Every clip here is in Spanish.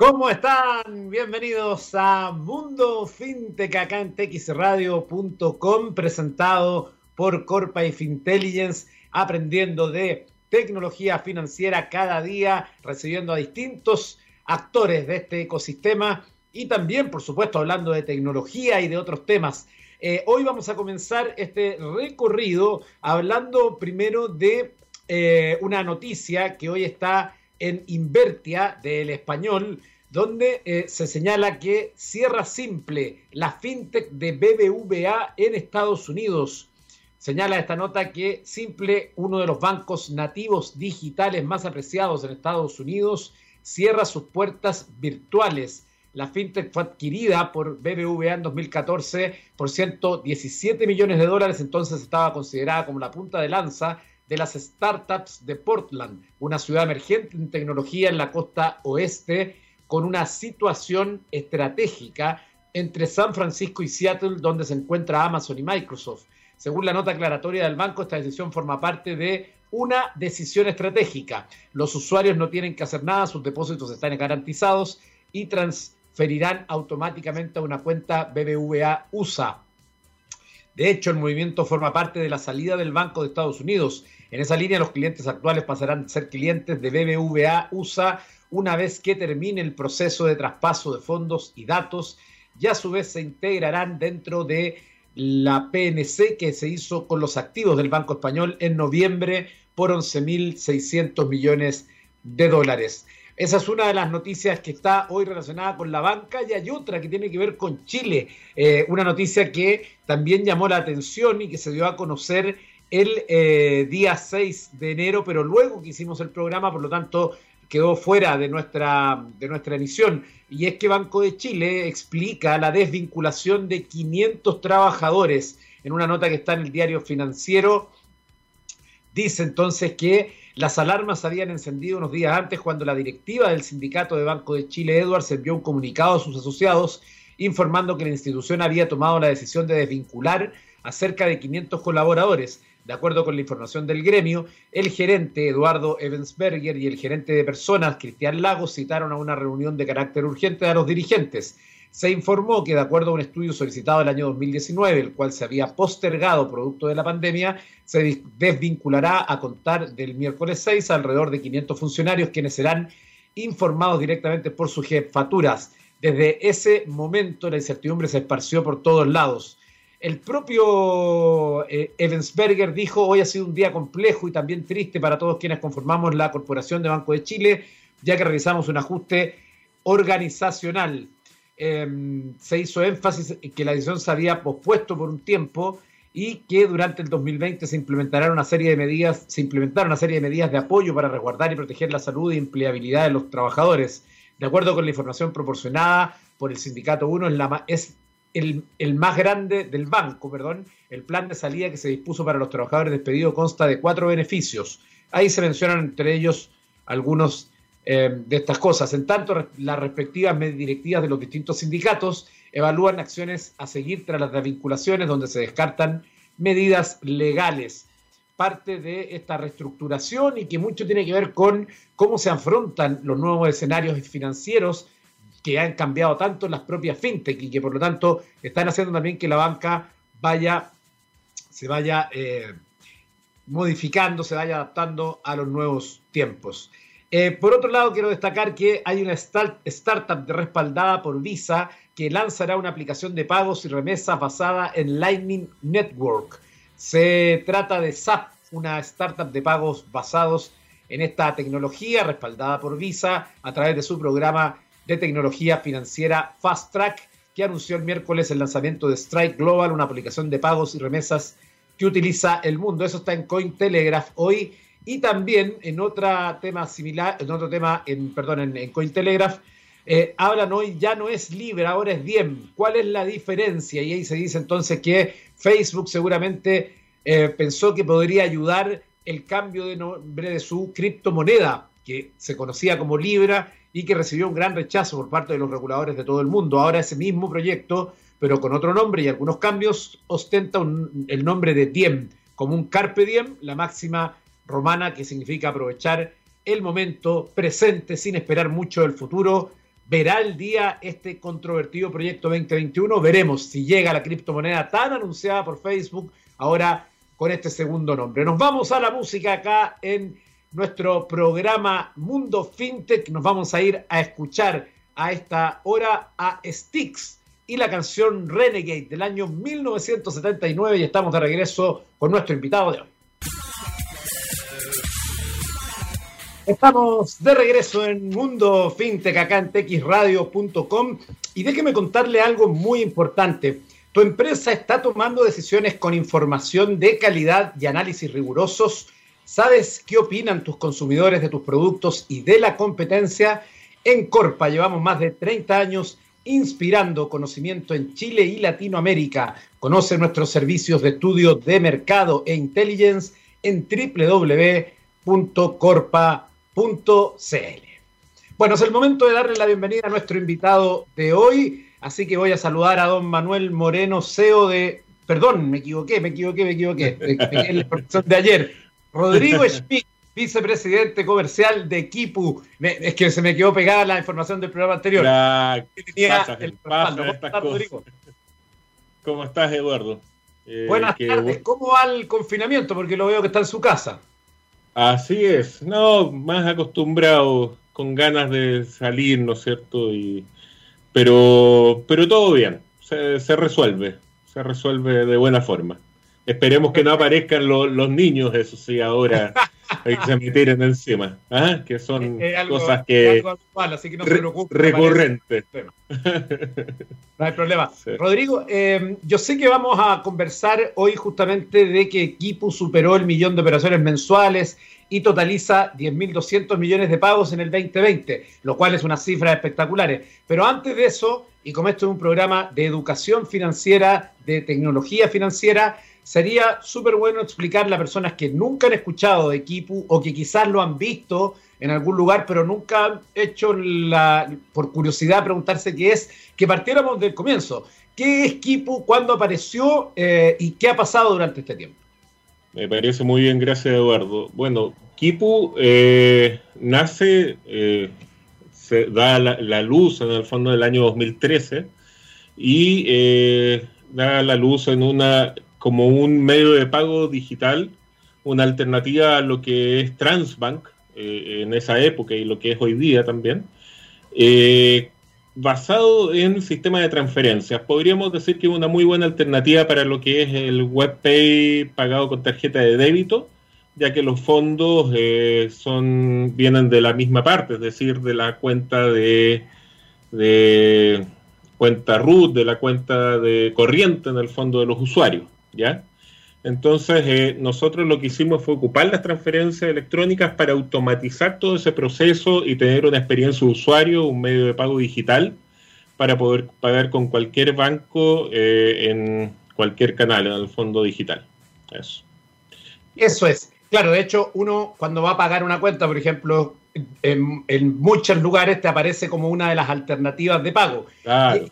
¿Cómo están? Bienvenidos a Mundo Fintech acá en txradio.com, presentado por Corpa y aprendiendo de tecnología financiera cada día, recibiendo a distintos actores de este ecosistema y también, por supuesto, hablando de tecnología y de otros temas. Eh, hoy vamos a comenzar este recorrido hablando primero de eh, una noticia que hoy está en Invertia del español, donde eh, se señala que cierra simple la fintech de BBVA en Estados Unidos. Señala esta nota que Simple, uno de los bancos nativos digitales más apreciados en Estados Unidos, cierra sus puertas virtuales. La fintech fue adquirida por BBVA en 2014 por 117 millones de dólares, entonces estaba considerada como la punta de lanza de las startups de Portland, una ciudad emergente en tecnología en la costa oeste, con una situación estratégica entre San Francisco y Seattle, donde se encuentra Amazon y Microsoft. Según la nota aclaratoria del banco, esta decisión forma parte de una decisión estratégica. Los usuarios no tienen que hacer nada, sus depósitos están garantizados y transferirán automáticamente a una cuenta BBVA USA. De hecho, el movimiento forma parte de la salida del Banco de Estados Unidos en esa línea, los clientes actuales pasarán a ser clientes de BBVA USA una vez que termine el proceso de traspaso de fondos y datos y a su vez se integrarán dentro de la PNC que se hizo con los activos del Banco Español en noviembre por 11.600 millones de dólares. Esa es una de las noticias que está hoy relacionada con la banca y hay otra que tiene que ver con Chile, eh, una noticia que también llamó la atención y que se dio a conocer el eh, día 6 de enero, pero luego que hicimos el programa, por lo tanto, quedó fuera de nuestra, de nuestra emisión. Y es que Banco de Chile explica la desvinculación de 500 trabajadores en una nota que está en el diario financiero. Dice entonces que las alarmas habían encendido unos días antes cuando la directiva del sindicato de Banco de Chile, Edwards, envió un comunicado a sus asociados informando que la institución había tomado la decisión de desvincular a cerca de 500 colaboradores de acuerdo con la información del gremio, el gerente Eduardo Evensberger y el gerente de personas Cristian Lagos citaron a una reunión de carácter urgente a los dirigentes. Se informó que, de acuerdo a un estudio solicitado el año 2019, el cual se había postergado producto de la pandemia, se desvinculará a contar del miércoles 6 alrededor de 500 funcionarios, quienes serán informados directamente por sus jefaturas. Desde ese momento la incertidumbre se esparció por todos lados. El propio eh, dijo, hoy ha sido un día complejo y también triste para todos quienes conformamos la Corporación de Banco de Chile, ya que realizamos un ajuste organizacional. Em, se hizo énfasis en que la decisión se había pospuesto por un tiempo y que durante el 2020 se implementará una serie de medidas, se implementaron una serie de medidas de apoyo para resguardar y proteger la salud y empleabilidad de los trabajadores. De acuerdo con la información proporcionada por el Sindicato 1, es, la, es el, más grande del banco, perdón, el plan de salida que se dispuso para los trabajadores despedidos consta de cuatro beneficios. Ahí se mencionan entre ellos algunos eh, de estas cosas. En tanto, las respectivas directivas de los distintos sindicatos evalúan acciones a seguir tras las desvinculaciones donde se descartan medidas legales. Parte de esta reestructuración y que mucho tiene que ver con cómo se afrontan los nuevos escenarios financieros que han cambiado tanto las propias fintech y que por lo tanto están haciendo también que la banca vaya, se vaya eh, modificando, se vaya adaptando a los nuevos tiempos. Eh, por otro lado, quiero destacar que hay una startup respaldada por Visa que lanzará una aplicación de pagos y remesas basada en Lightning Network. Se trata de SAP, una startup de pagos basados en esta tecnología respaldada por Visa a través de su programa de tecnología financiera Fast Track, que anunció el miércoles el lanzamiento de Strike Global, una aplicación de pagos y remesas que utiliza el mundo. Eso está en Cointelegraph hoy. Y también en otro tema similar, en otro tema, en, perdón, en, Cointelegraph, eh, hablan hoy ya no es libre, ahora es Diem. ¿Cuál es la diferencia? Y ahí se dice entonces que Facebook seguramente eh, pensó que podría ayudar el cambio de nombre de su criptomoneda, que se conocía como Libra y que recibió un gran rechazo por parte de los reguladores de todo el mundo. Ahora ese mismo proyecto, pero con otro nombre y algunos cambios, ostenta el nombre de Diem, como un carpe diem, la máxima romana que significa aprovechar el momento presente sin esperar mucho del futuro. verá el día este controvertido proyecto 2021. Veremos si llega la criptomoneda tan anunciada por Facebook ahora con este segundo nombre. Nos vamos a la música acá en nuestro programa Mundo FinTech. Nos vamos a ir a escuchar a esta hora a Styx y la canción Renegade del año 1979 y estamos de regreso con nuestro invitado de hoy. Estamos de regreso en Mundo FinTech acá en texradio.com y déjeme contarle algo muy importante. Tu empresa está tomando decisiones con información de calidad y análisis rigurosos. ¿Sabes qué opinan tus consumidores de tus productos y de la competencia? En Corpa llevamos más de 30 años inspirando conocimiento en Chile y Latinoamérica. Conoce nuestros servicios de estudio de mercado e intelligence en www.corpa.com bueno, es el momento de darle la bienvenida a nuestro invitado de hoy, así que voy a saludar a don Manuel Moreno, CEO de... Perdón, me equivoqué, me equivoqué, me equivoqué. En la profesión de ayer. Rodrigo Schmidt, vicepresidente comercial de Kipu. es que se me quedó pegada la información del programa anterior. ¿Cómo estás, Eduardo? Eh, Buenas tardes. ¿Cómo va el confinamiento? Porque lo veo que está en su casa. Así es, no, más acostumbrado, con ganas de salir, ¿no es cierto? Y, pero, pero todo bien, se, resuelve, se resuelve de buena forma. Esperemos que no aparezcan los niños, eso sí, ahora hay que se metieran encima, ¿ah? que son cosas que, así que no se preocupe, recurrentes. No hay problema. Rodrigo, eh, yo sé que vamos a conversar hoy justamente de que Kipu superó el millón de operaciones mensuales y totaliza 10.200 millones de pagos en el 2020, lo cual es una cifra espectacular. Pero antes de eso, y como esto es un programa de educación financiera, de tecnología financiera, sería súper bueno explicarle a personas que nunca han escuchado de Kipu o que quizás lo han visto en algún lugar, pero nunca han hecho la, por curiosidad, preguntarse qué es, que partiéramos del comienzo. ¿Qué es Kipu? ¿Cuándo apareció? Eh, ¿Y qué ha pasado durante este tiempo? Me parece muy bien, gracias Eduardo. Bueno, Kipu eh, nace, eh, se da la, luz en el fondo del año 2013 y da la luz en una como un medio de pago digital, una alternativa a lo que es Transbank eh, en esa época y lo que es hoy día también, eh, basado en sistema de transferencias. Podríamos decir que es una muy buena alternativa para lo que es el WebPay pagado con tarjeta de débito, ya que los fondos eh, son vienen de la misma parte, es decir, de la cuenta de, de cuenta root, de la cuenta de corriente en el fondo de los usuarios. ¿ya? Entonces, eh, nosotros lo que hicimos fue ocupar las transferencias electrónicas para automatizar todo ese proceso y tener una experiencia de usuario, un medio de pago digital, para poder pagar con cualquier banco eh, en cualquier canal, en el fondo digital. Eso. Eso es. Claro, de hecho, uno cuando va a pagar una cuenta, por ejemplo, en, en muchos lugares te aparece como una de las alternativas de pago. Claro.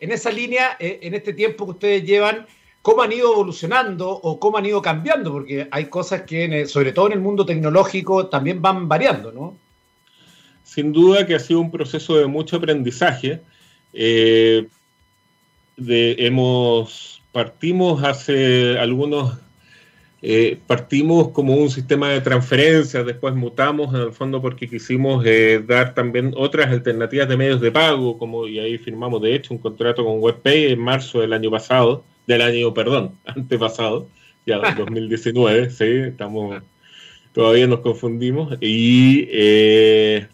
En esa línea, eh, en este tiempo que ustedes llevan, cómo han ido evolucionando o cómo han ido cambiando, porque hay cosas que, sobre todo en el mundo tecnológico, también van variando, ¿no? Sin duda que ha sido un proceso de mucho aprendizaje. Eh, hemos partimos hace algunos eh, partimos como un sistema de transferencias, después mutamos en el fondo porque quisimos eh, dar también otras alternativas de medios de pago, como y ahí firmamos de hecho un contrato con WebPay en marzo del año pasado, del año, perdón, antepasado, ya 2019, sí, estamos, todavía nos confundimos, y, eh,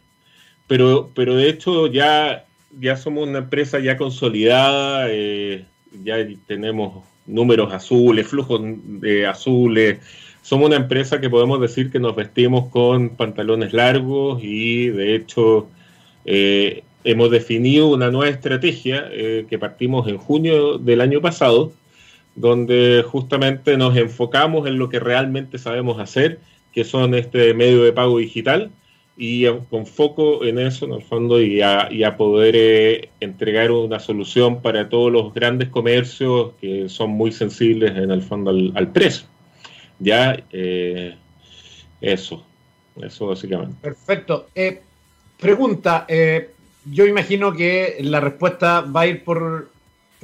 pero, pero de hecho ya, ya somos una empresa ya consolidada, eh, ya tenemos números azules, flujos de azules, somos una empresa que podemos decir que nos vestimos con pantalones largos y de hecho eh, hemos definido una nueva estrategia que partimos en junio del año pasado, donde justamente nos enfocamos en lo que realmente sabemos hacer, que son este medio de pago digital, y con foco en eso, en el fondo, y a, poder eh, entregar una solución para todos los grandes comercios que son muy sensibles en el fondo al, precio. Ya, eh, eso, eso básicamente. Perfecto. Eh, pregunta, yo imagino que la respuesta va a ir por,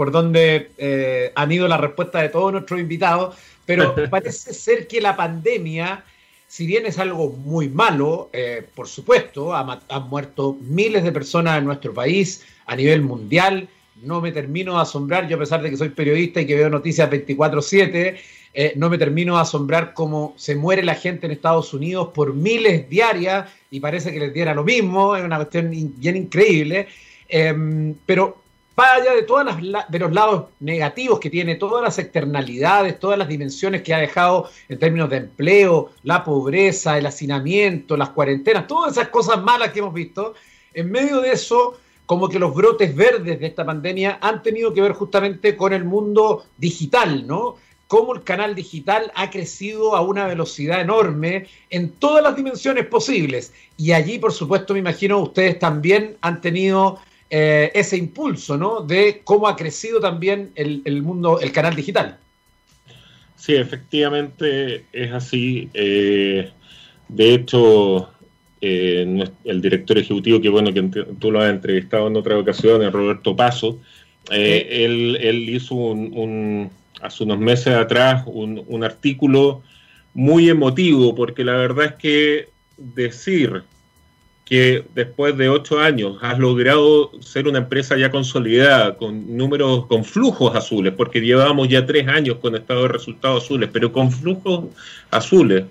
por donde eh, han ido la respuesta de todos nuestros invitados, pero parece ser que la pandemia, si bien es algo muy malo, eh, por supuesto, han muerto miles de personas en nuestro país a nivel mundial, no me termino de asombrar, yo a pesar de que soy periodista y que veo noticias 24/7, eh, no me termino de asombrar cómo se muere la gente en Estados Unidos por miles diarias y parece que les diera lo mismo, es una cuestión bien increíble. Em, pero vaya de todas las, de los lados negativos que tiene, todas las externalidades, todas las dimensiones que ha dejado en términos de empleo, la pobreza, el hacinamiento, las cuarentenas, todas esas cosas malas que hemos visto, en medio de eso como que los brotes verdes de esta pandemia han tenido que ver justamente con el mundo digital, ¿no? Cómo el canal digital ha crecido a una velocidad enorme en todas las dimensiones posibles. Y allí, por supuesto, me imagino ustedes también han tenido eh, ese impulso, ¿no? De cómo ha crecido también el, mundo, el canal digital. Sí, efectivamente es así. Eh, de hecho, eh, el director ejecutivo, que bueno, que tú lo has entrevistado en otra ocasión, Roberto Paso, eh, él, hizo un, hace unos meses atrás un, artículo muy emotivo, porque la verdad es que decir que después de ocho años has logrado ser una empresa ya consolidada, con números, con flujos azules, porque llevamos ya tres años con estado de resultados azules, pero con flujos azules,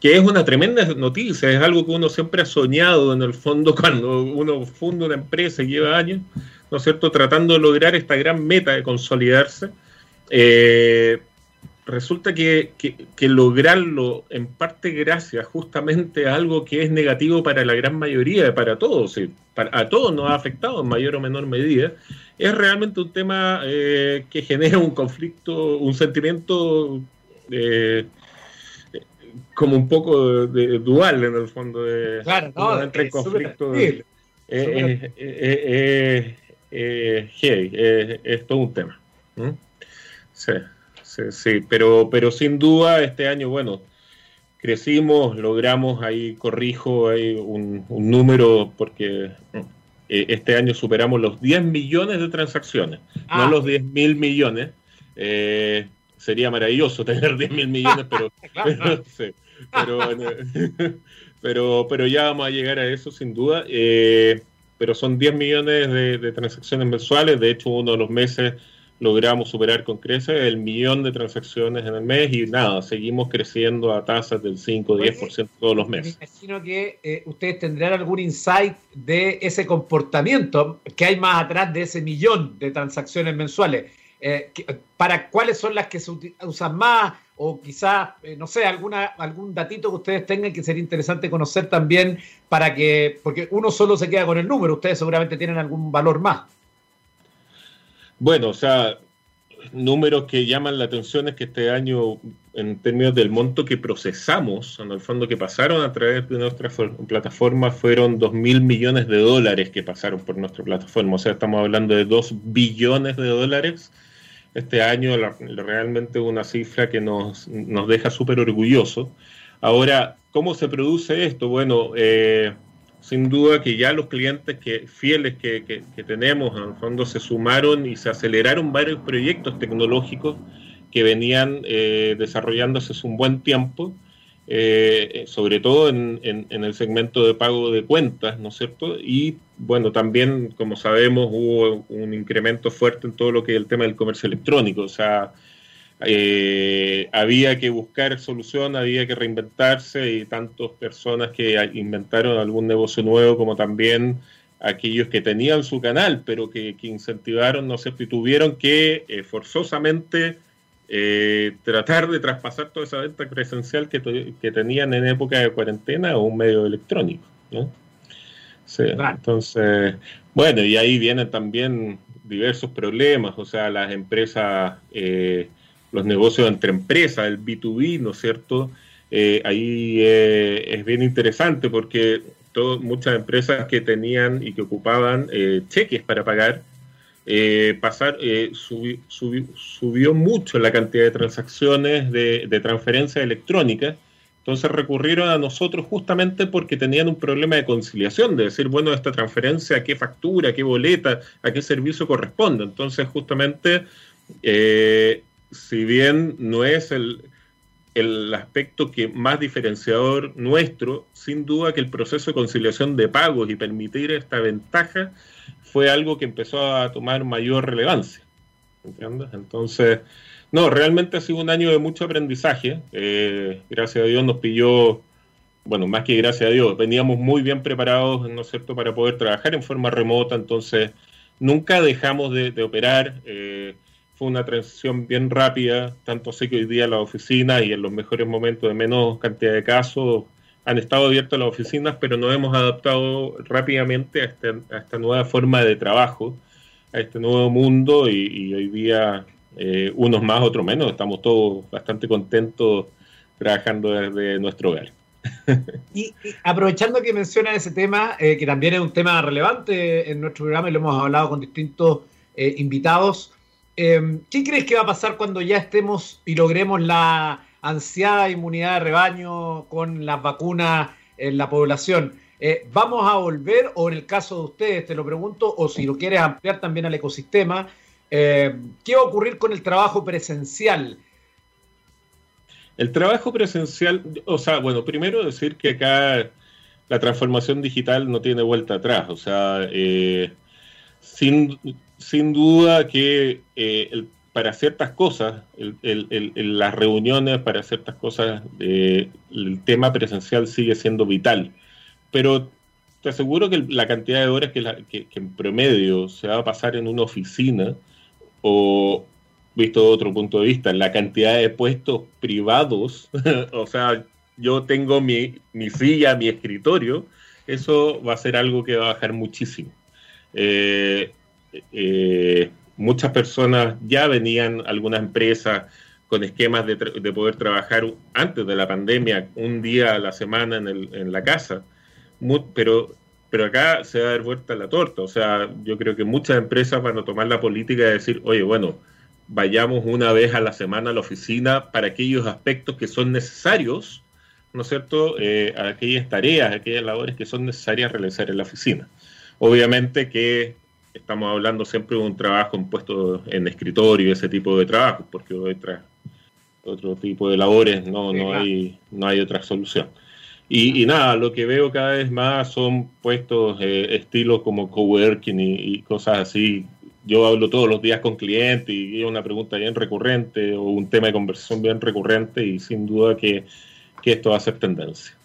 que es una tremenda noticia, es algo que uno siempre ha soñado en el fondo cuando uno funda una empresa y lleva años, ¿no es cierto?, tratando de lograr esta gran meta de consolidarse. Eh, resulta que, lograrlo en parte gracias justamente a algo que es negativo para la gran mayoría, para todos, a todos nos ha afectado en mayor o menor medida, es realmente un tema eh, que genera un conflicto, un sentimiento eh, como un poco de, dual en el fondo de claro, no, entre conflicto es, es, todo un tema sí, sí, sí, pero pero sin duda este año bueno crecimos logramos ahí corrijo ahí un, número porque eh, este año superamos los 10 millones de transacciones no ah. los 10 mil millones eh, sería maravilloso tener 10 mil millones, pero, pero, pero, ya vamos a llegar a eso sin duda. Eh, pero son 10 millones de, transacciones mensuales, de hecho uno de los meses logramos superar con creces el millón de transacciones en el mes y nada, seguimos creciendo a tasas del 5-10% todos los meses. Me imagino que eh, ustedes tendrán algún insight de ese comportamiento que hay más atrás de ese millón de transacciones mensuales. Eh, para cuáles son las que se usan más o quizás, eh, no sé, alguna, algún datito que ustedes tengan que sería interesante conocer también para que, porque uno solo se queda con el número, ustedes seguramente tienen algún valor más. Bueno, o sea, números que llaman la atención es que este año, en términos del monto que procesamos, en el fondo que pasaron a través de nuestra plataforma, fueron 2 mil millones de dólares que pasaron por nuestra plataforma. O sea, estamos hablando de 2 billones de dólares este año realmente una cifra que nos, nos deja súper orgullosos. Ahora, ¿cómo se produce esto? Bueno, eh, sin duda que ya los clientes que, fieles que, que, tenemos, en fondo, se sumaron y se aceleraron varios proyectos tecnológicos que venían eh, desarrollándose hace un buen tiempo eh, sobre todo en, el segmento de pago de cuentas, ¿no es cierto? Y bueno, también, como sabemos, hubo un incremento fuerte en todo lo que es el tema del comercio electrónico, o sea, eh, había que buscar solución, había que reinventarse y tantas personas que inventaron algún negocio nuevo como también aquellos que tenían su canal, pero que, incentivaron, ¿no sé, y tuvieron que eh, forzosamente eh, tratar de traspasar toda esa venta presencial que, que, tenían en época de cuarentena a un medio electrónico. ¿no? Entonces, bueno, y ahí vienen también diversos problemas, o sea, las empresas, eh, los negocios entre empresas, el B2B, ¿no es cierto? Eh, ahí es bien interesante porque muchas empresas que tenían y que ocupaban cheques para pagar, eh, pasar, eh, subió mucho la cantidad de transacciones de, transferencia electrónica Entonces recurrieron a nosotros justamente porque tenían un problema de conciliación, de decir, bueno, esta transferencia, a qué factura, a qué boleta, a qué servicio corresponde. Entonces, justamente, eh, si bien no es el, el aspecto que más diferenciador nuestro, sin duda que el proceso de conciliación de pagos y permitir esta ventaja fue algo que empezó a tomar mayor relevancia. ¿Entiendes? Entonces, no, realmente ha sido un año de mucho aprendizaje. Eh, gracias a Dios nos pilló, bueno, más que gracias a Dios, veníamos muy bien preparados, ¿no es cierto?, para poder trabajar en forma remota, entonces nunca dejamos de, operar. Eh, fue una transición bien rápida, tanto sé que hoy día las oficinas y en los mejores momentos de menos cantidad de casos han estado abiertas las oficinas, pero nos hemos adaptado rápidamente a, este, esta nueva forma de trabajo, a este nuevo mundo y hoy día eh, unos más, otros menos. Estamos todos bastante contentos trabajando desde nuestro hogar. Y, aprovechando que menciona ese tema, eh, que también es un tema relevante en nuestro programa y lo hemos hablado con distintos eh, invitados, ¿qué crees que va a pasar cuando ya estemos y logremos la ansiada inmunidad de rebaño con las vacunas en la población? ¿Vamos a volver, o en el caso de ustedes, te lo pregunto, o si lo quieres ampliar también al ecosistema, eh, ¿Qué va a ocurrir con el trabajo presencial? El trabajo presencial, o sea, bueno, primero decir que acá la transformación digital no tiene vuelta atrás, o sea, eh, sin, sin, duda que eh, para ciertas cosas, las reuniones, para ciertas cosas, el tema presencial sigue siendo vital, pero te aseguro que la cantidad de horas que en promedio se va a pasar en una oficina, o visto de otro punto de vista, la cantidad de puestos privados, o sea, yo tengo mi, silla, mi escritorio, eso va a ser algo que va a bajar muchísimo. Eh, eh, muchas personas ya venían, algunas empresas, con esquemas de, poder trabajar antes de la pandemia, un día a la semana en, la casa, pero pero acá se va a dar vuelta la torta. O sea, yo creo que muchas empresas van a tomar la política de decir, oye, bueno, vayamos una vez a la semana a la oficina para aquellos aspectos que son necesarios, ¿no es cierto? Eh, aquellas tareas, aquellas labores que son necesarias realizar en la oficina. Obviamente que estamos hablando siempre de un trabajo en puesto en escritorio, ese tipo de trabajo, porque otra, otro tipo de labores no, no, hay, no hay otra solución. Y, nada, lo que veo cada vez más son puestos eh, estilos como coworking y, y, cosas así. Yo hablo todos los días con clientes y es una pregunta bien recurrente o un tema de conversación bien recurrente y sin duda que, esto va a ser tendencia.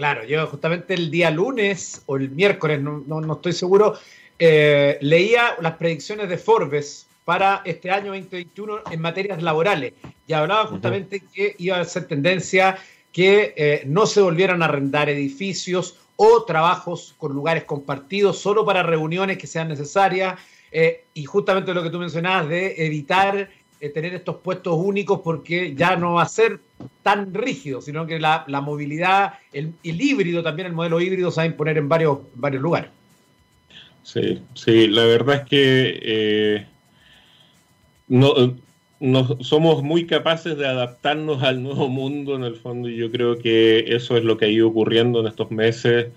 Claro, yo justamente el día lunes o el miércoles, no, no, estoy seguro, eh, leía las predicciones de Forbes para este año 2021 en materias laborales y hablaba justamente que iba a ser tendencia que eh, no se volvieran a arrendar edificios o trabajos con lugares compartidos solo para reuniones que sean necesarias. Eh, y justamente lo que tú mencionabas de evitar tener estos puestos únicos porque ya no va a ser tan rígido, sino que la, movilidad, el, híbrido también, el modelo híbrido se va a imponer en varios, varios lugares. Sí, sí, la verdad es que no, somos muy capaces de adaptarnos al nuevo mundo en el fondo y yo creo que eso es lo que ha ido ocurriendo en estos meses.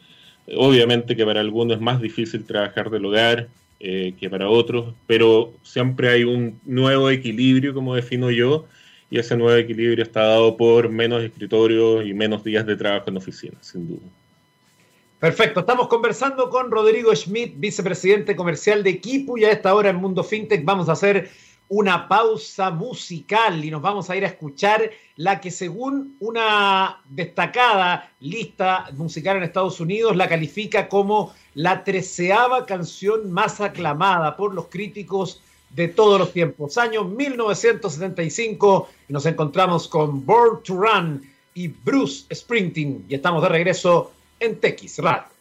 Obviamente que para algunos es más difícil trabajar del hogar eh, que para otros, pero siempre hay un nuevo equilibrio, como defino yo, y ese nuevo equilibrio está dado por menos escritorios y menos días de trabajo en oficina, sin duda. Perfecto, estamos conversando con Rodrigo Schmidt, vicepresidente comercial de Kipu, y a esta hora en Mundo FinTech vamos a hacer una pausa musical y nos vamos a ir a escuchar la que según una destacada lista musical en Estados Unidos la califica como la treceava canción más aclamada por los críticos de todos los tiempos. Año 1975 y nos encontramos con Born to Run y Bruce Sprinting y estamos de regreso en Radio.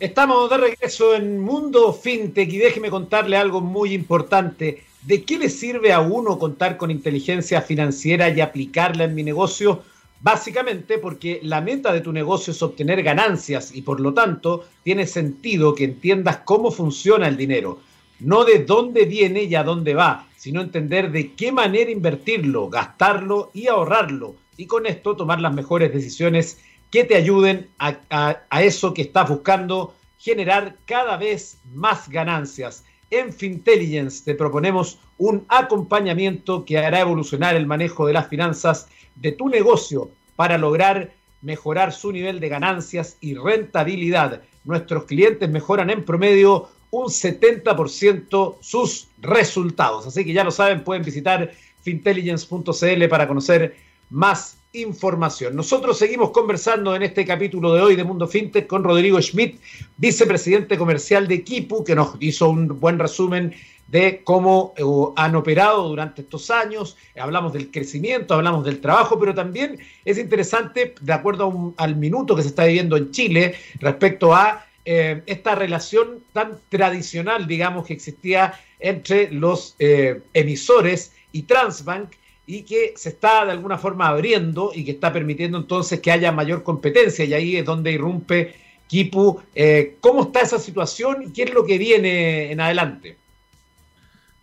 Estamos de regreso en Mundo FinTech y déjeme contarle algo muy importante. ¿De qué le sirve a uno contar con inteligencia financiera y aplicarla en mi negocio? Básicamente porque la meta de tu negocio es obtener ganancias y por lo tanto tiene sentido que entiendas cómo funciona el dinero, no de dónde viene y a dónde va, sino entender de qué manera invertirlo, gastarlo y ahorrarlo y con esto tomar las mejores decisiones que te ayuden a, eso que estás buscando, generar cada vez más ganancias. En Fintelligence te proponemos un acompañamiento que hará evolucionar el manejo de las finanzas de tu negocio para lograr mejorar su nivel de ganancias y rentabilidad. Nuestros clientes mejoran en promedio un 70% sus resultados. Así que ya lo saben, pueden visitar fintelligence.cl para conocer más información. Nosotros seguimos conversando en este capítulo de hoy de Mundo FinTech con Rodrigo Schmidt, vicepresidente comercial de Kipu, que nos hizo un buen resumen de cómo eh, han operado durante estos años. Hablamos del crecimiento, hablamos del trabajo, pero también es interesante, de acuerdo al minuto que se está viviendo en Chile, respecto a eh, esta relación tan tradicional, digamos, que existía entre los eh, emisores y Transbank y que se está de alguna forma abriendo y que está permitiendo entonces que haya mayor competencia y ahí es donde irrumpe Kipu. Eh, ¿Cómo está esa situación y qué es lo que viene en adelante?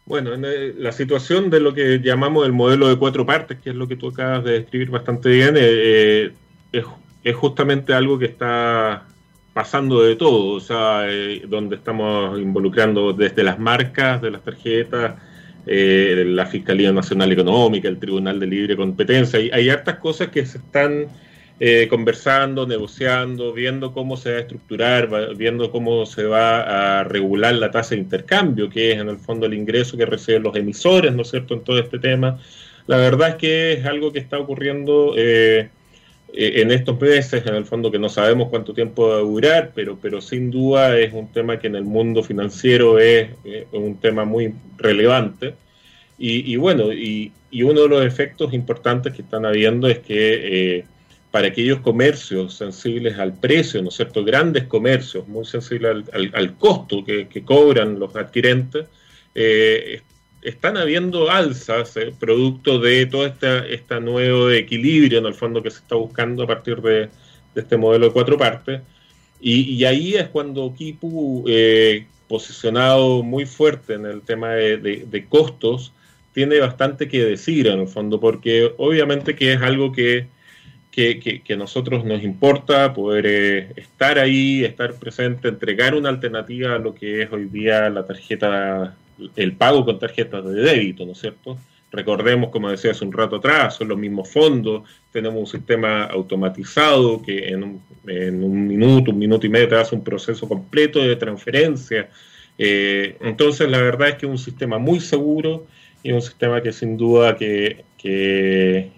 Bueno, en la situación de lo que llamamos el modelo de cuatro partes, que es lo que tú acabas de describir bastante bien, es, es justamente algo que está pasando de todo, o sea, eh, donde estamos involucrando desde las marcas de las tarjetas, eh, la Fiscalía Nacional Económica, el Tribunal de Libre Competencia. Hay, hay hartas cosas que se están eh, conversando, negociando, viendo cómo se va a estructurar, viendo cómo se va a regular la tasa de intercambio, que es en el fondo el ingreso que reciben los emisores, ¿no es cierto?, en todo este tema. La verdad es que es algo que está ocurriendo eh, en estos meses, en el fondo que no sabemos cuánto tiempo va a durar, pero, pero sin duda es un tema que en el mundo financiero es, un tema muy relevante. Y, bueno, y, uno de los efectos importantes que están habiendo es que eh, para aquellos comercios sensibles al precio, ¿no es cierto? Grandes comercios, muy sensibles al, costo que, cobran los adquirentes, eh, están habiendo alzas eh, producto de todo este, nuevo equilibrio en el fondo que se está buscando a partir de, este modelo de cuatro partes. Y, ahí es cuando Kipu, eh, posicionado muy fuerte en el tema de, costos, tiene bastante que decir en el fondo, porque obviamente que es algo que, que, a nosotros nos importa poder eh, estar ahí, estar presente, entregar una alternativa a lo que es hoy día la tarjeta el pago con tarjetas de débito, ¿no es cierto? Recordemos, como decía hace un rato atrás, son los mismos fondos, tenemos un sistema automatizado que en un, minuto, un minuto y medio te hace un proceso completo de transferencia. Eh, entonces, la verdad es que es un sistema muy seguro y un sistema que sin duda que, que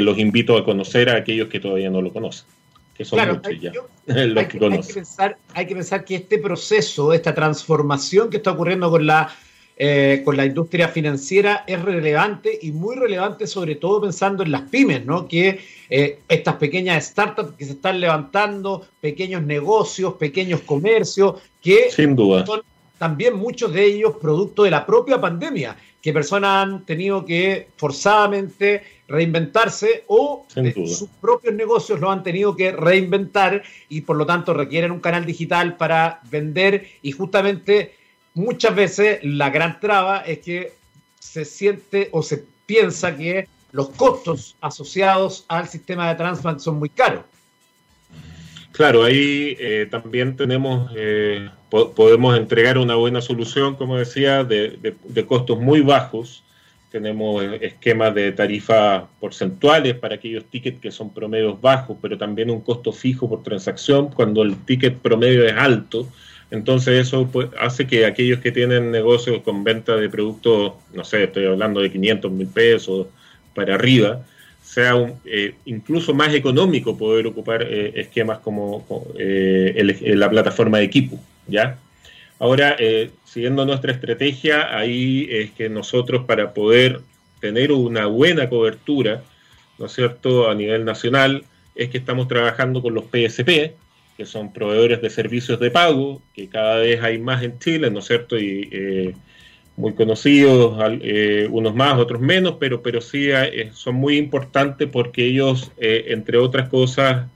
los invito a conocer a aquellos que todavía no lo conocen que son claro, hay, que pensar, hay que pensar que este proceso, esta transformación que está ocurriendo con la, eh, con la industria financiera es relevante y muy relevante sobre todo pensando en las pymes, ¿no? Que eh, estas pequeñas startups que se están levantando, pequeños negocios, pequeños comercios, que Sin duda. son también muchos de ellos producto de la propia pandemia, que personas han tenido que forzadamente reinventarse o sus propios negocios lo han tenido que reinventar y por lo tanto requieren un canal digital para vender y justamente muchas veces la gran traba es que se siente o se piensa que los costos asociados al sistema de Transbank son muy caros. Claro, ahí eh, también tenemos, eh, podemos entregar una buena solución, como decía, de, costos muy bajos. Tenemos eh, esquemas de tarifas porcentuales para aquellos tickets que son promedios bajos, pero también un costo fijo por transacción cuando el ticket promedio es alto. Entonces eso pues, hace que aquellos que tienen negocios con venta de productos, no sé, estoy hablando de 500 mil pesos para arriba, sea eh, incluso más económico poder ocupar eh, esquemas como eh, la plataforma de equipo, ¿ya? Ahora, siguiendo nuestra estrategia, ahí es que nosotros para poder tener una buena cobertura, ¿no es cierto?, a nivel nacional, es que estamos trabajando con los PSP, que son proveedores de servicios de pago, que cada vez hay más en Chile, ¿no es cierto?, y muy conocidos, eh, unos más, otros menos, pero, pero sí eh, son muy importantes porque ellos, eh, entre otras cosas,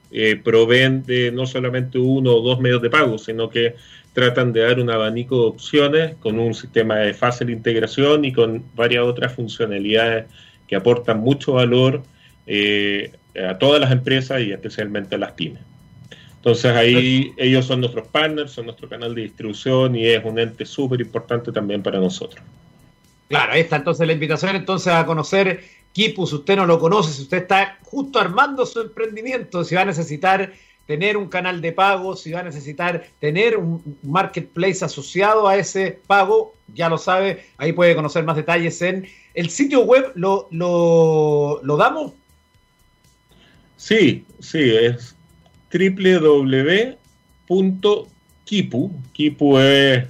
proveen de no solamente uno o dos medios de pago, sino que tratan de dar un abanico de opciones con un sistema de fácil integración y con varias otras funcionalidades que aportan mucho valor eh, a todas las empresas y especialmente a las pymes. Entonces ahí ellos son nuestros partners, son nuestro canal de distribución y es un ente súper importante también para nosotros. Claro, ahí está entonces la invitación entonces a conocer Kipu, si usted no lo conoce, si usted está justo armando su emprendimiento, si va a necesitar tener un canal de pago, si va a necesitar tener un marketplace asociado a ese pago, ya lo sabe, ahí puede conocer más detalles en el sitio web, ¿lo, lo, lo damos? Sí, sí, es www.kipu. Kipu es,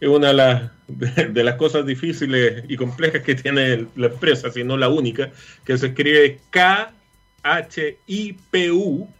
una de las, de, las cosas difíciles y complejas que tiene la empresa, si no la única, que se escribe khipu.com.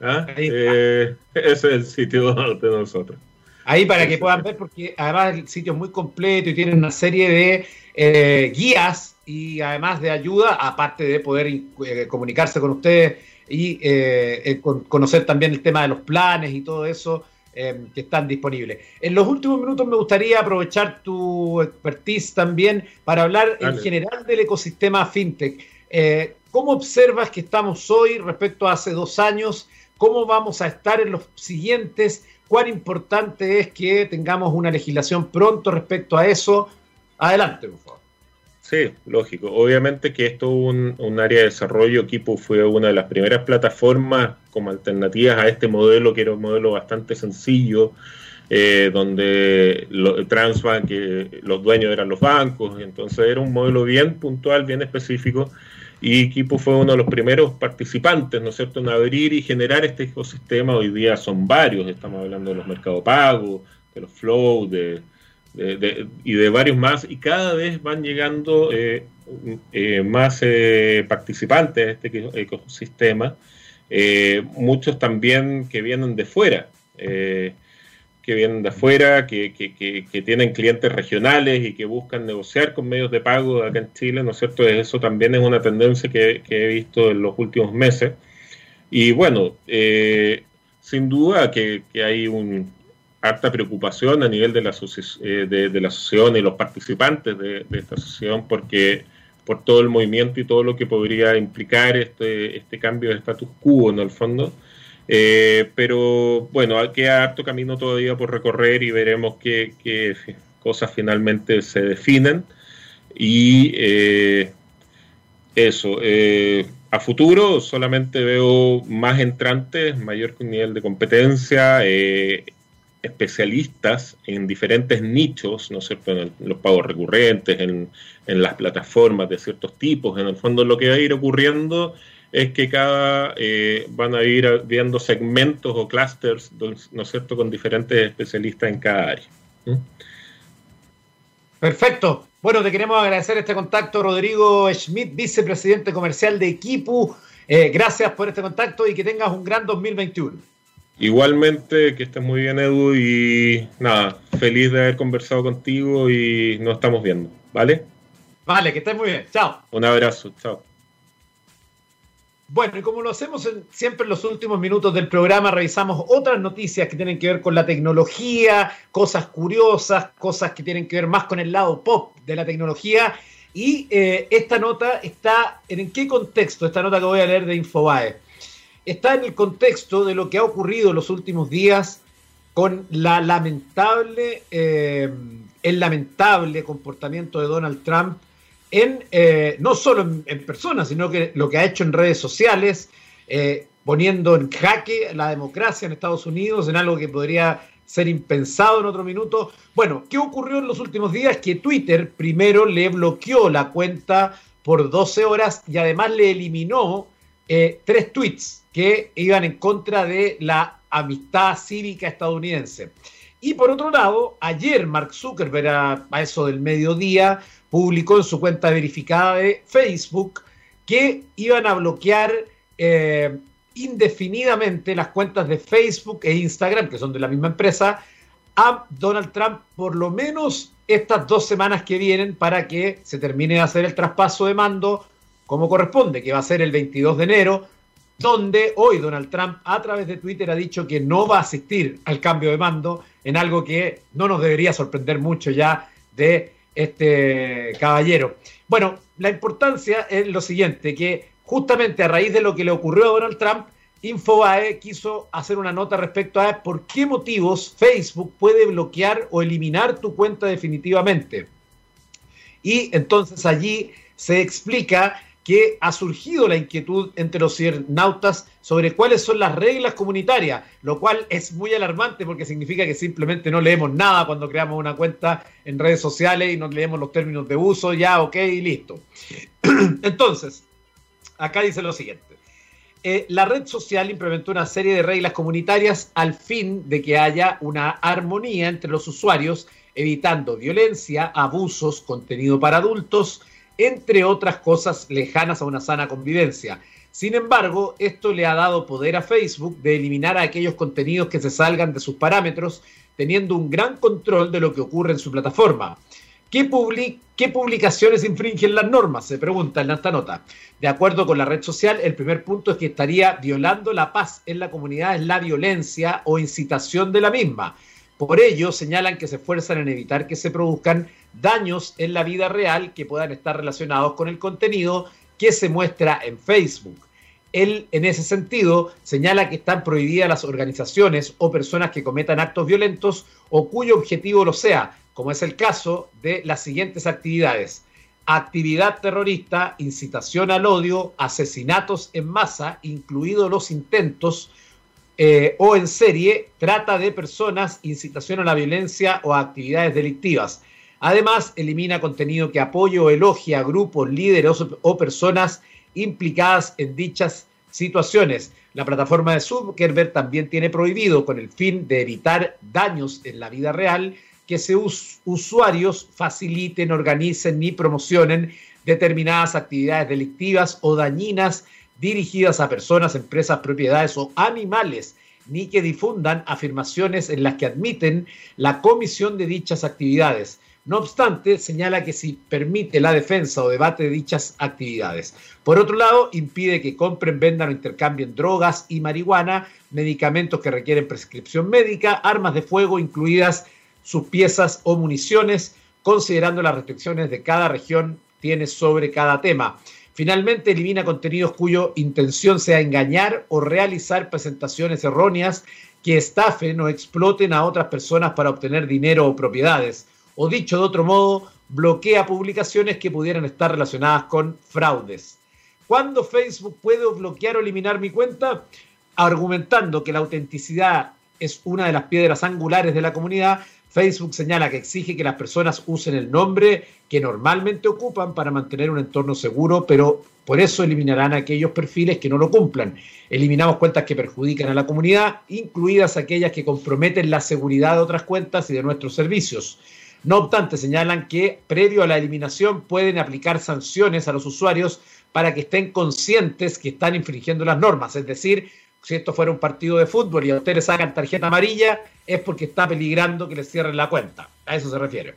¿ah? Eh, ese es el sitio de nosotros. Ahí para que puedan ver, porque además el sitio es muy completo y tiene una serie de eh, guías y además de ayuda, aparte de poder eh, comunicarse con ustedes y eh, eh, conocer también el tema de los planes y todo eso eh, que están disponibles. En los últimos minutos me gustaría aprovechar tu expertise también para hablar en general del ecosistema fintech. ¿Cómo observas que estamos hoy respecto a hace dos años? ¿Cómo vamos a estar en los siguientes? ¿Cuán importante es que tengamos una legislación pronto respecto a eso? Adelante, por favor. Sí, lógico. Obviamente que esto es un, área de desarrollo. Equipo fue una de las primeras plataformas como alternativas a este modelo, que era un modelo bastante sencillo, eh, donde lo, Transbank, que los dueños eran los bancos, entonces era un modelo bien puntual, bien específico. Y Equipo fue uno de los primeros participantes, ¿no es cierto?, en abrir y generar este ecosistema. Hoy día son varios, estamos hablando de los mercados pagos, de los flow, de, y de varios más, y cada vez van llegando eh, eh, más eh, participantes de este ecosistema, muchos también que vienen de fuera, que vienen de afuera, que, que, tienen clientes regionales y que buscan negociar con medios de pago acá en Chile, ¿no es cierto? Eso también es una tendencia que, he visto en los últimos meses. Y bueno, sin duda que hay un, harta preocupación a nivel de la, eh, de, la asociación y los participantes de, esta asociación porque por todo el movimiento y todo lo que podría implicar este, este cambio de status quo en el fondo. Eh, pero bueno, queda harto camino todavía por recorrer y veremos qué, qué cosas finalmente se definen. Y eh, eso, a futuro solamente veo más entrantes, mayor nivel de competencia, especialistas en diferentes nichos, ¿no es cierto?, en, los pagos recurrentes, en, las plataformas de ciertos tipos. En el fondo lo que va a ir ocurriendo es que cada eh, van a ir viendo segmentos o clusters, ¿no es cierto?, con diferentes especialistas en cada área. Perfecto. Bueno, te queremos agradecer este contacto, Rodrigo Schmidt, vicepresidente comercial de Equipu. Eh, gracias por este contacto y que tengas un gran 2021. Igualmente, que estés muy bien, Edu, y nada, feliz de haber conversado contigo y nos estamos viendo, ¿vale? Vale, que estés muy bien. Chao. Un abrazo, chao. Bueno, y como lo hacemos siempre en los últimos minutos del programa, revisamos otras noticias que tienen que ver con la tecnología, cosas curiosas, cosas que tienen que ver más con el lado pop de la tecnología. Y eh, esta nota está, ¿en qué contexto? Esta nota que voy a leer de Infobae está en el contexto de lo que ha ocurrido en los últimos días con la lamentable, eh, el lamentable comportamiento de Donald Trump en eh, no solo en, personas, sino que lo que ha hecho en redes sociales, eh, poniendo en jaque la democracia en Estados Unidos, en algo que podría ser impensado en otro minuto. Bueno, ¿qué ocurrió en los últimos días? Que Twitter primero le bloqueó la cuenta por 12 horas y además le eliminó tres tweets que iban en contra de la amistad cívica estadounidense. Y por otro lado, ayer Mark Zuckerberg, a, eso del mediodía, publicó en su cuenta verificada de Facebook que iban a bloquear eh, indefinidamente las cuentas de Facebook e Instagram, que son de la misma empresa, a Donald Trump por lo menos estas dos semanas que vienen para que se termine de hacer el traspaso de mando como corresponde, que va a ser el 22 de enero, donde hoy Donald Trump a través de Twitter ha dicho que no va a asistir al cambio de mando en algo que no nos debería sorprender mucho ya de este caballero. Bueno, la importancia es lo siguiente, que justamente a raíz de lo que le ocurrió a Donald Trump, Infobae quiso hacer una nota respecto a por qué motivos Facebook puede bloquear o eliminar tu cuenta definitivamente. Y entonces allí se explica que ha surgido la inquietud entre los cibernautas sobre cuáles son las reglas comunitarias, lo cual es muy alarmante porque significa que simplemente no leemos nada cuando creamos una cuenta en redes sociales y no leemos los términos de uso, ya, ok, y listo. Entonces, acá dice lo siguiente. Eh, la red social implementó una serie de reglas comunitarias al fin de que haya una armonía entre los usuarios, evitando violencia, abusos, contenido para adultos, entre otras cosas lejanas a una sana convivencia. Sin embargo, esto le ha dado poder a Facebook de eliminar a aquellos contenidos que se salgan de sus parámetros, teniendo un gran control de lo que ocurre en su plataforma. ¿Qué, publicaciones infringen las normas? Se pregunta en esta nota. De acuerdo con la red social, el primer punto es que estaría violando la paz en la comunidad, es la violencia o incitación de la misma. Por ello, señalan que se esfuerzan en evitar que se produzcan daños en la vida real que puedan estar relacionados con el contenido que se muestra en Facebook. Él, en ese sentido, señala que están prohibidas las organizaciones o personas que cometan actos violentos o cuyo objetivo lo sea, como es el caso de las siguientes actividades. Actividad terrorista, incitación al odio, asesinatos en masa, incluidos los intentos eh, o en serie, trata de personas, incitación a la violencia o actividades delictivas. Además, elimina contenido que apoye o elogie a grupos, líderes o personas implicadas en dichas situaciones. La plataforma de Zuckerberg también tiene prohibido, con el fin de evitar daños en la vida real, que sus usuarios faciliten, organicen ni promocionen determinadas actividades delictivas o dañinas dirigidas a personas, empresas, propiedades o animales, ni que difundan afirmaciones en las que admiten la comisión de dichas actividades. No obstante, señala que si permite la defensa o debate de dichas actividades. Por otro lado, impide que compren, vendan o intercambien drogas y marihuana, medicamentos que requieren prescripción médica, armas de fuego, incluidas sus piezas o municiones, considerando las restricciones de cada región tiene sobre cada tema. Finalmente, elimina contenidos cuya intención sea engañar o realizar presentaciones erróneas que estafen o exploten a otras personas para obtener dinero o propiedades o dicho de otro modo, bloquea publicaciones que pudieran estar relacionadas con fraudes. ¿Cuándo Facebook puede bloquear o eliminar mi cuenta? Argumentando que la autenticidad es una de las piedras angulares de la comunidad, Facebook señala que exige que las personas usen el nombre que normalmente ocupan para mantener un entorno seguro, pero por eso eliminarán aquellos perfiles que no lo cumplan. Eliminamos cuentas que perjudican a la comunidad, incluidas aquellas que comprometen la seguridad de otras cuentas y de nuestros servicios. No obstante, señalan que previo a la eliminación pueden aplicar sanciones a los usuarios para que estén conscientes que están infringiendo las normas. Es decir, si esto fuera un partido de fútbol y a ustedes sacan tarjeta amarilla, es porque está peligrando que les cierren la cuenta. A eso se refiere.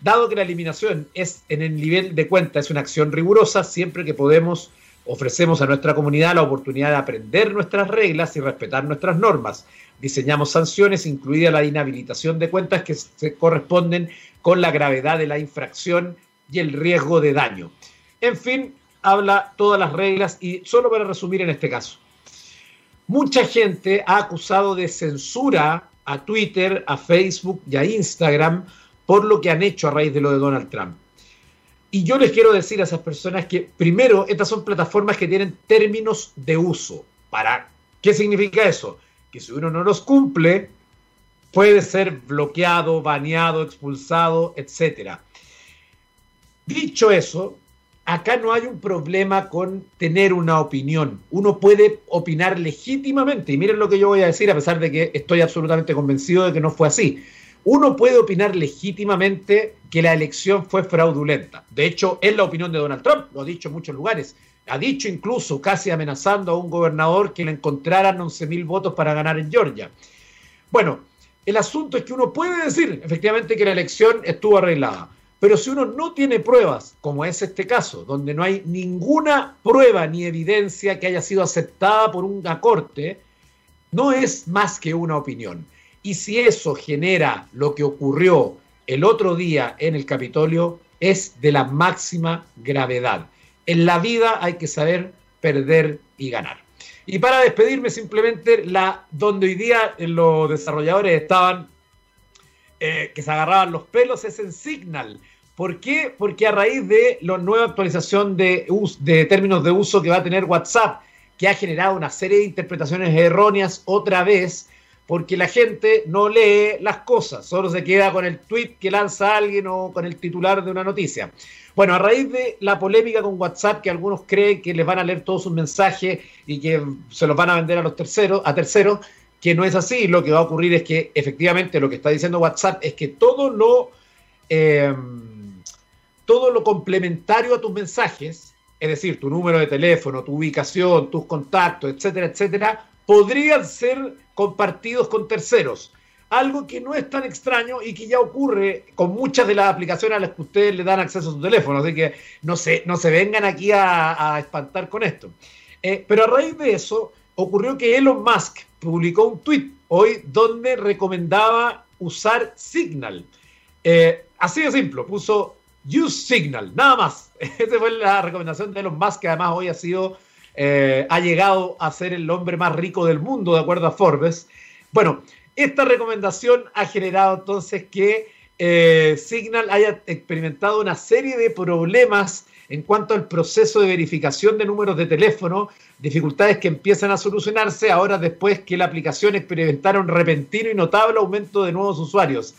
Dado que la eliminación es en el nivel de cuenta, es una acción rigurosa, siempre que podemos ofrecemos a nuestra comunidad la oportunidad de aprender nuestras reglas y respetar nuestras normas diseñamos sanciones, incluida la inhabilitación de cuentas que se corresponden con la gravedad de la infracción y el riesgo de daño. En fin, habla todas las reglas y solo para resumir en este caso. Mucha gente ha acusado de censura a Twitter, a Facebook y a Instagram por lo que han hecho a raíz de lo de Donald Trump. Y yo les quiero decir a esas personas que, primero, estas son plataformas que tienen términos de uso. ¿Para qué significa eso? que si uno no los cumple, puede ser bloqueado, baneado, expulsado, etc. Dicho eso, acá no hay un problema con tener una opinión. Uno puede opinar legítimamente. Y miren lo que yo voy a decir, a pesar de que estoy absolutamente convencido de que no fue así. Uno puede opinar legítimamente que la elección fue fraudulenta. De hecho, es la opinión de Donald Trump, lo ha dicho en muchos lugares. Ha dicho incluso, casi amenazando a un gobernador que le encontraran 11.000 votos para ganar en Georgia. Bueno, el asunto es que uno puede decir efectivamente que la elección estuvo arreglada, pero si uno no tiene pruebas, como es este caso, donde no hay ninguna prueba ni evidencia que haya sido aceptada por una corte, no es más que una opinión. Y si eso genera lo que ocurrió el otro día en el Capitolio, es de la máxima gravedad. En la vida hay que saber perder y ganar. Y para despedirme, simplemente la donde hoy día los desarrolladores estaban eh, que se agarraban los pelos es en Signal. ¿Por qué? Porque a raíz de la nueva actualización de, de términos de uso que va a tener WhatsApp, que ha generado una serie de interpretaciones erróneas otra vez, porque la gente no lee las cosas, solo se queda con el tweet que lanza alguien o con el titular de una noticia. Bueno, a raíz de la polémica con WhatsApp, que algunos creen que les van a leer todos sus mensajes y que se los van a vender a los terceros, a terceros, que no es así. Lo que va a ocurrir es que efectivamente lo que está diciendo WhatsApp es que todo lo, em, todo lo complementario a tus mensajes, es decir, tu número de teléfono, tu ubicación, tus contactos, etcétera, etcétera, podrían ser compartidos con terceros. Algo que no es tan extraño y que ya ocurre con muchas de las aplicaciones a las que ustedes le dan acceso a su teléfono. Así que no se, no se vengan aquí a, espantar con esto. Eh, pero a raíz de eso, ocurrió que Elon Musk publicó un tweet hoy donde recomendaba usar Signal. Eh, así de simple, puso Use Signal, nada más. Esa fue la recomendación de Elon Musk, que además hoy ha sido, eh, ha llegado a ser el hombre más rico del mundo, de acuerdo a Forbes. Bueno, esta recomendación ha generado entonces que eh, Signal haya experimentado una serie de problemas en cuanto al proceso de verificación de números de teléfono, dificultades que empiezan a solucionarse ahora después que la aplicación experimentara repentino y notable aumento de nuevos usuarios.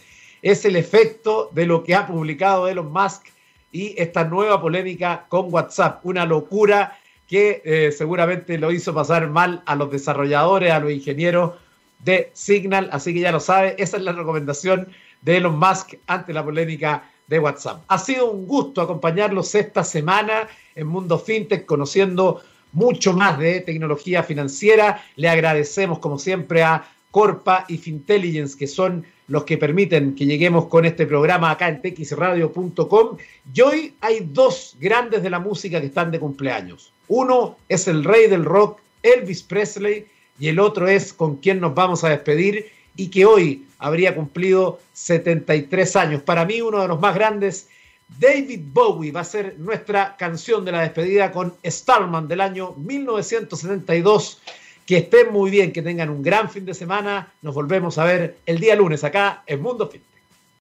Es el efecto de lo que ha publicado Elon Musk y esta nueva polémica con WhatsApp. Una locura que eh, seguramente lo hizo pasar mal a los desarrolladores, a los ingenieros de Signal. Así que ya lo sabe, esa es la recomendación de Elon Musk ante la polémica de WhatsApp. Ha sido un gusto acompañarlos esta semana en Mundo FinTech, conociendo mucho más de tecnología financiera. Le agradecemos, como siempre, a Corpa y Fintelligence, que son los que permiten que lleguemos con este programa acá en texradio.com. Y hoy hay dos grandes de la música que están de cumpleaños. Uno es el rey del rock, Elvis Presley, y el otro es con quien nos vamos a despedir y que hoy habría cumplido 73 años. Para mí uno de los más grandes, David Bowie va a ser nuestra canción de la despedida con Starman del año 1972. Que estén muy bien, que tengan un gran fin de semana. Nos volvemos a ver el día lunes acá en Mundo Fit.